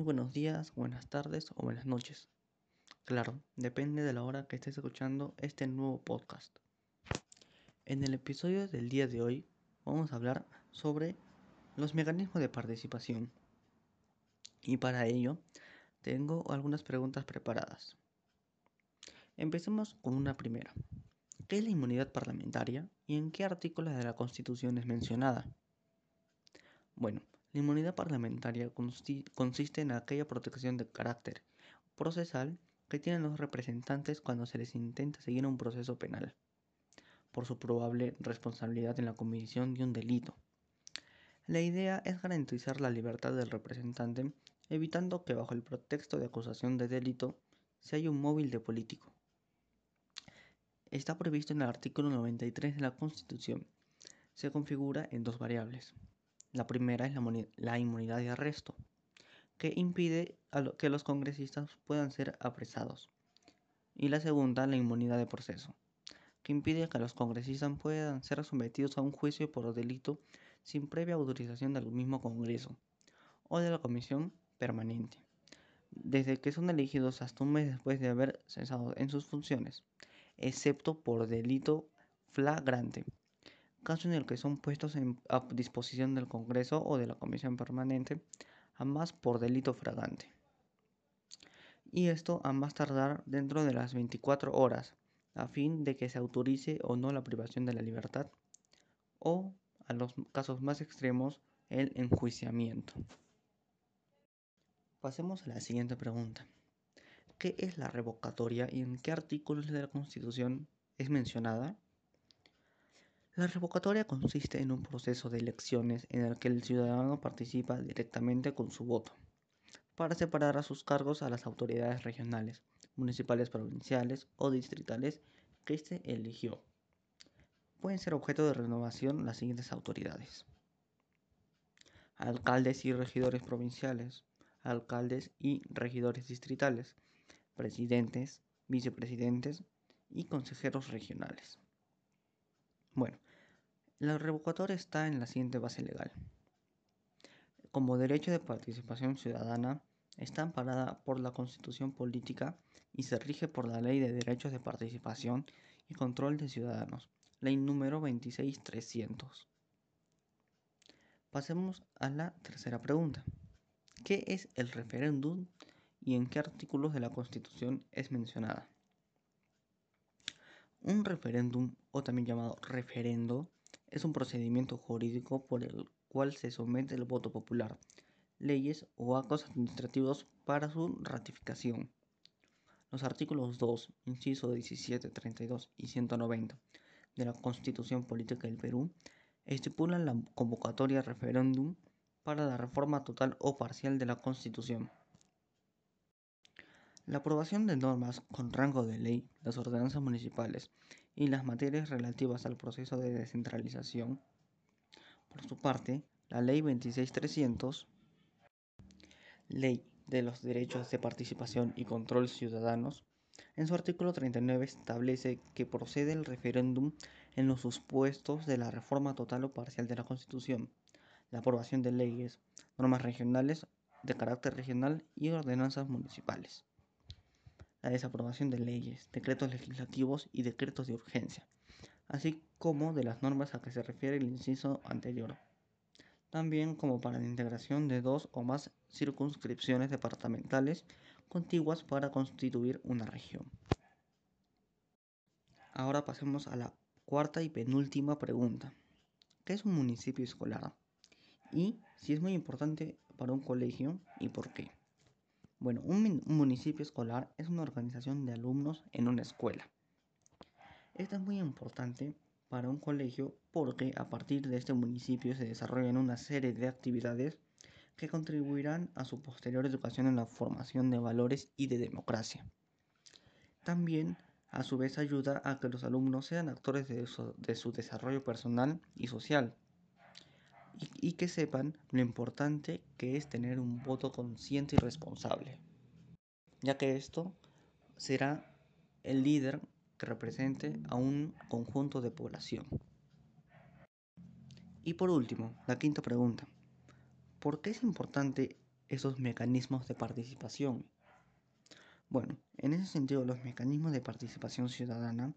Muy buenos días, buenas tardes o buenas noches. Claro, depende de la hora que estés escuchando este nuevo podcast. En el episodio del día de hoy vamos a hablar sobre los mecanismos de participación. Y para ello tengo algunas preguntas preparadas. Empecemos con una primera. ¿Qué es la inmunidad parlamentaria y en qué artículos de la Constitución es mencionada? Bueno, la inmunidad parlamentaria consiste en aquella protección de carácter procesal que tienen los representantes cuando se les intenta seguir un proceso penal, por su probable responsabilidad en la comisión de un delito. La idea es garantizar la libertad del representante, evitando que bajo el pretexto de acusación de delito se haya un móvil de político. Está previsto en el artículo 93 de la Constitución. Se configura en dos variables, la primera es la, inmunidad de arresto, que impide que los congresistas puedan ser apresados. Y la segunda, la inmunidad de proceso, que impide que los congresistas puedan ser sometidos a un juicio por delito sin previa autorización del mismo Congreso o de la Comisión Permanente, desde que son elegidos hasta un mes después de haber cesado en sus funciones, excepto por delito flagrante caso en el que son puestos a disposición del Congreso o de la Comisión Permanente, ambas por delito fragante. Y esto a más tardar dentro de las 24 horas, a fin de que se autorice o no la privación de la libertad, o, a los casos más extremos, el enjuiciamiento. Pasemos a la siguiente pregunta. ¿Qué es la revocatoria y en qué artículos de la Constitución es mencionada? La revocatoria consiste en un proceso de elecciones en el que el ciudadano participa directamente con su voto para separar a sus cargos a las autoridades regionales, municipales, provinciales o distritales que éste eligió. Pueden ser objeto de renovación las siguientes autoridades. Alcaldes y regidores provinciales, alcaldes y regidores distritales, presidentes, vicepresidentes y consejeros regionales. Bueno, la revocatoria está en la siguiente base legal. Como derecho de participación ciudadana, está amparada por la Constitución Política y se rige por la Ley de Derechos de Participación y Control de Ciudadanos, ley número 26300. Pasemos a la tercera pregunta. ¿Qué es el referéndum y en qué artículos de la Constitución es mencionada? Un referéndum, o también llamado referendo, es un procedimiento jurídico por el cual se somete el voto popular, leyes o actos administrativos para su ratificación. Los artículos 2, inciso 17, 32 y 190 de la Constitución Política del Perú estipulan la convocatoria referéndum para la reforma total o parcial de la Constitución. La aprobación de normas con rango de ley, las ordenanzas municipales y las materias relativas al proceso de descentralización. Por su parte, la Ley 26300, Ley de los Derechos de Participación y Control Ciudadanos, en su artículo 39 establece que procede el referéndum en los supuestos de la reforma total o parcial de la Constitución, la aprobación de leyes, normas regionales de carácter regional y ordenanzas municipales la desaprobación de leyes, decretos legislativos y decretos de urgencia, así como de las normas a que se refiere el inciso anterior, también como para la integración de dos o más circunscripciones departamentales contiguas para constituir una región. Ahora pasemos a la cuarta y penúltima pregunta. ¿Qué es un municipio escolar? Y si es muy importante para un colegio y por qué. Bueno, un, municipio escolar es una organización de alumnos en una escuela. Esto es muy importante para un colegio porque a partir de este municipio se desarrollan una serie de actividades que contribuirán a su posterior educación en la formación de valores y de democracia. También a su vez ayuda a que los alumnos sean actores de su, de su desarrollo personal y social y, que sepan lo importante que es tener un voto consciente y responsable, ya que esto será el líder que represente a un conjunto de población. Y por último, la quinta pregunta. ¿Por qué es importante esos mecanismos de participación. Bueno, en ese sentido los mecanismos de participación ciudadana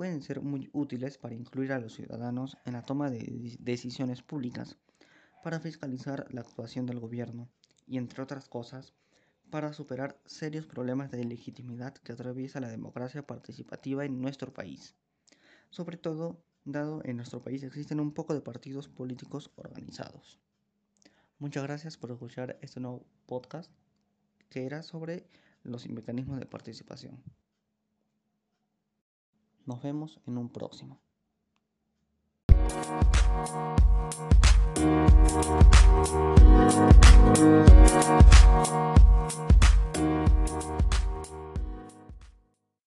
pueden ser muy útiles para incluir a los ciudadanos en la toma de decisiones públicas, para fiscalizar la actuación del gobierno y, entre otras cosas, para superar serios problemas de legitimidad que atraviesa la democracia participativa en nuestro país. Sobre todo, dado en nuestro país existen un poco de partidos políticos organizados. Muchas gracias por escuchar este nuevo podcast que era sobre los mecanismos de participación. Nos vemos en un próximo.